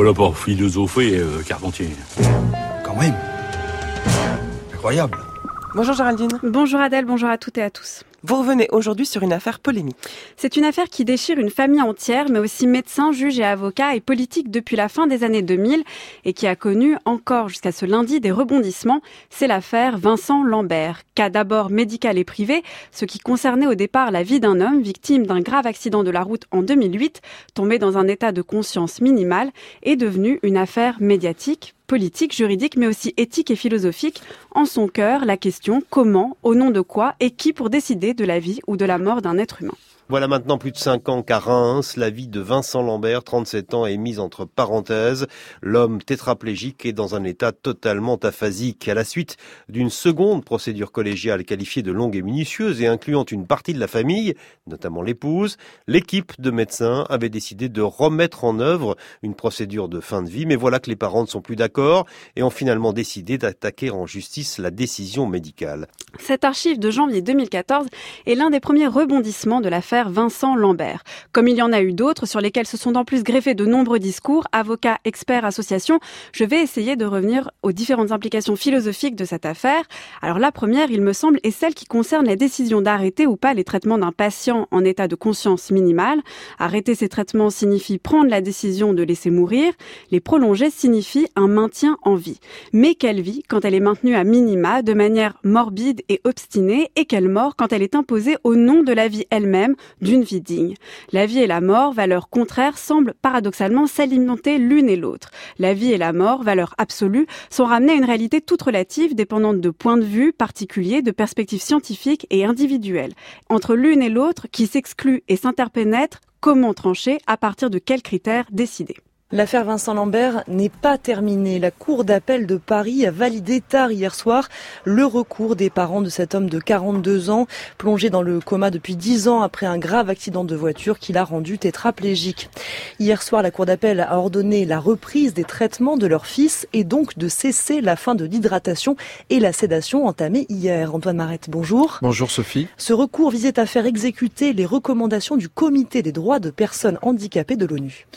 pas là pour philosopher, euh, Carpentier. Quand même. Incroyable. Bonjour Géraldine. Bonjour Adèle, bonjour à toutes et à tous. Vous revenez aujourd'hui sur une affaire polémique. C'est une affaire qui déchire une famille entière, mais aussi médecins, juges et avocats et politiques depuis la fin des années 2000 et qui a connu encore jusqu'à ce lundi des rebondissements. C'est l'affaire Vincent Lambert. Cas d'abord médical et privé, ce qui concernait au départ la vie d'un homme victime d'un grave accident de la route en 2008, tombé dans un état de conscience minimal, est devenu une affaire médiatique politique, juridique, mais aussi éthique et philosophique. En son cœur, la question comment, au nom de quoi et qui pour décider de la vie ou de la mort d'un être humain. Voilà maintenant plus de cinq ans qu'à Reims, la vie de Vincent Lambert, 37 ans, est mise entre parenthèses. L'homme tétraplégique est dans un état totalement aphasique. À la suite d'une seconde procédure collégiale qualifiée de longue et minutieuse et incluant une partie de la famille, notamment l'épouse, l'équipe de médecins avait décidé de remettre en œuvre une procédure de fin de vie. Mais voilà que les parents ne sont plus d'accord et ont finalement décidé d'attaquer en justice la décision médicale. Cette archive de janvier 2014 est l'un des premiers rebondissements de l'affaire Vincent Lambert. Comme il y en a eu d'autres sur lesquels se sont en plus greffés de nombreux discours, avocats, experts, associations, je vais essayer de revenir aux différentes implications philosophiques de cette affaire. Alors la première, il me semble, est celle qui concerne la décision d'arrêter ou pas les traitements d'un patient en état de conscience minimale. Arrêter ces traitements signifie prendre la décision de laisser mourir. Les prolonger signifie un maintien en vie. Mais quelle vie quand elle est maintenue à minima de manière morbide et obstinée et quelle mort quand elle est imposée au nom de la vie elle-même, d'une vie digne. La vie et la mort, valeurs contraires, semblent paradoxalement s'alimenter l'une et l'autre. La vie et la mort, valeurs absolues, sont ramenées à une réalité toute relative, dépendante de points de vue particuliers, de perspectives scientifiques et individuelles. Entre l'une et l'autre, qui s'excluent et s'interpénètrent, comment trancher, à partir de quels critères décider? L'affaire Vincent Lambert n'est pas terminée. La Cour d'appel de Paris a validé tard hier soir le recours des parents de cet homme de 42 ans, plongé dans le coma depuis 10 ans après un grave accident de voiture qui l'a rendu tétraplégique. Hier soir, la Cour d'appel a ordonné la reprise des traitements de leur fils et donc de cesser la fin de l'hydratation et la sédation entamée hier. Antoine Marette, bonjour. Bonjour Sophie. Ce recours visait à faire exécuter les recommandations du Comité des droits de personnes handicapées de l'ONU.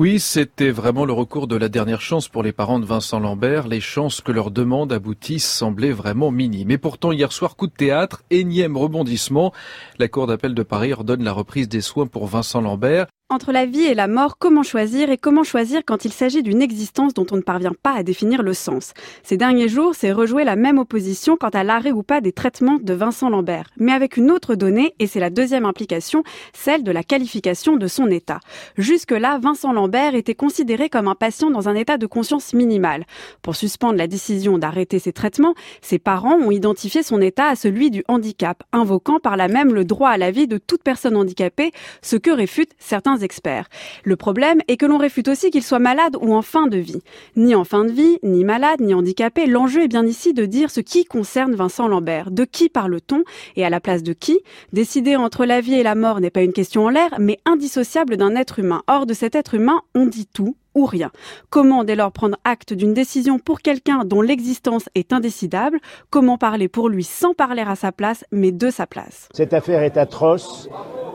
Oui, c'était vraiment le recours de la dernière chance pour les parents de Vincent Lambert. Les chances que leur demande aboutisse semblaient vraiment minimes. Mais pourtant, hier soir, coup de théâtre, énième rebondissement. La Cour d'appel de Paris ordonne la reprise des soins pour Vincent Lambert. Entre la vie et la mort, comment choisir et comment choisir quand il s'agit d'une existence dont on ne parvient pas à définir le sens? Ces derniers jours, c'est rejouer la même opposition quant à l'arrêt ou pas des traitements de Vincent Lambert, mais avec une autre donnée, et c'est la deuxième implication, celle de la qualification de son état. Jusque-là, Vincent Lambert était considéré comme un patient dans un état de conscience minimal. Pour suspendre la décision d'arrêter ses traitements, ses parents ont identifié son état à celui du handicap, invoquant par là même le droit à la vie de toute personne handicapée, ce que réfutent certains experts. Le problème est que l'on réfute aussi qu'il soit malade ou en fin de vie. Ni en fin de vie, ni malade, ni handicapé, l'enjeu est bien ici de dire ce qui concerne Vincent Lambert. De qui parle-t-on et à la place de qui? Décider entre la vie et la mort n'est pas une question en l'air, mais indissociable d'un être humain. Or, de cet être humain, on dit tout, ou rien. Comment dès lors prendre acte d'une décision pour quelqu'un dont l'existence est indécidable? Comment parler pour lui sans parler à sa place, mais de sa place? Cette affaire est atroce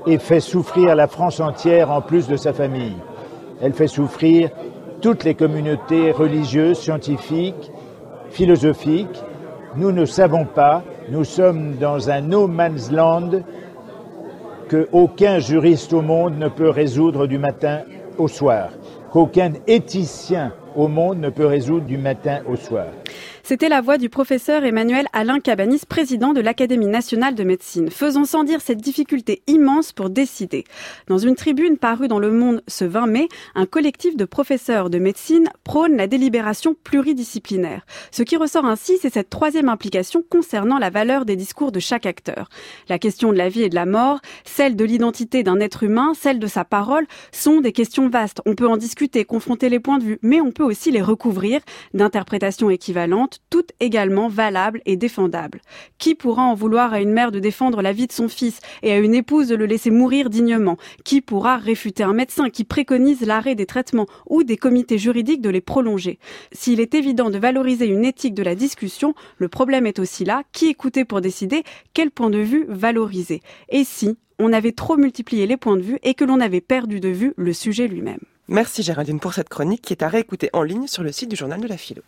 et fait souffrir la France entière en plus de sa famille. Elle fait souffrir toutes les communautés religieuses, scientifiques, philosophiques. Nous ne savons pas, nous sommes dans un no man's land que aucun juriste au monde ne peut résoudre du matin au soir, qu'aucun éthicien au monde ne peut résoudre du matin au soir. C'était la voix du professeur Emmanuel Alain Cabanis, président de l'Académie nationale de médecine, faisant sans dire cette difficulté immense pour décider. Dans une tribune parue dans Le Monde ce 20 mai, un collectif de professeurs de médecine prône la délibération pluridisciplinaire. Ce qui ressort ainsi, c'est cette troisième implication concernant la valeur des discours de chaque acteur. La question de la vie et de la mort, celle de l'identité d'un être humain, celle de sa parole, sont des questions vastes. On peut en discuter, confronter les points de vue, mais on peut aussi les recouvrir d'interprétations équivalentes toutes également valables et défendables. Qui pourra en vouloir à une mère de défendre la vie de son fils et à une épouse de le laisser mourir dignement? Qui pourra réfuter un médecin qui préconise l'arrêt des traitements ou des comités juridiques de les prolonger? S'il est évident de valoriser une éthique de la discussion, le problème est aussi là, qui écouter pour décider? Quel point de vue valoriser? Et si on avait trop multiplié les points de vue et que l'on avait perdu de vue le sujet lui-même? Merci Géraldine pour cette chronique qui est à réécouter en ligne sur le site du journal de la philo.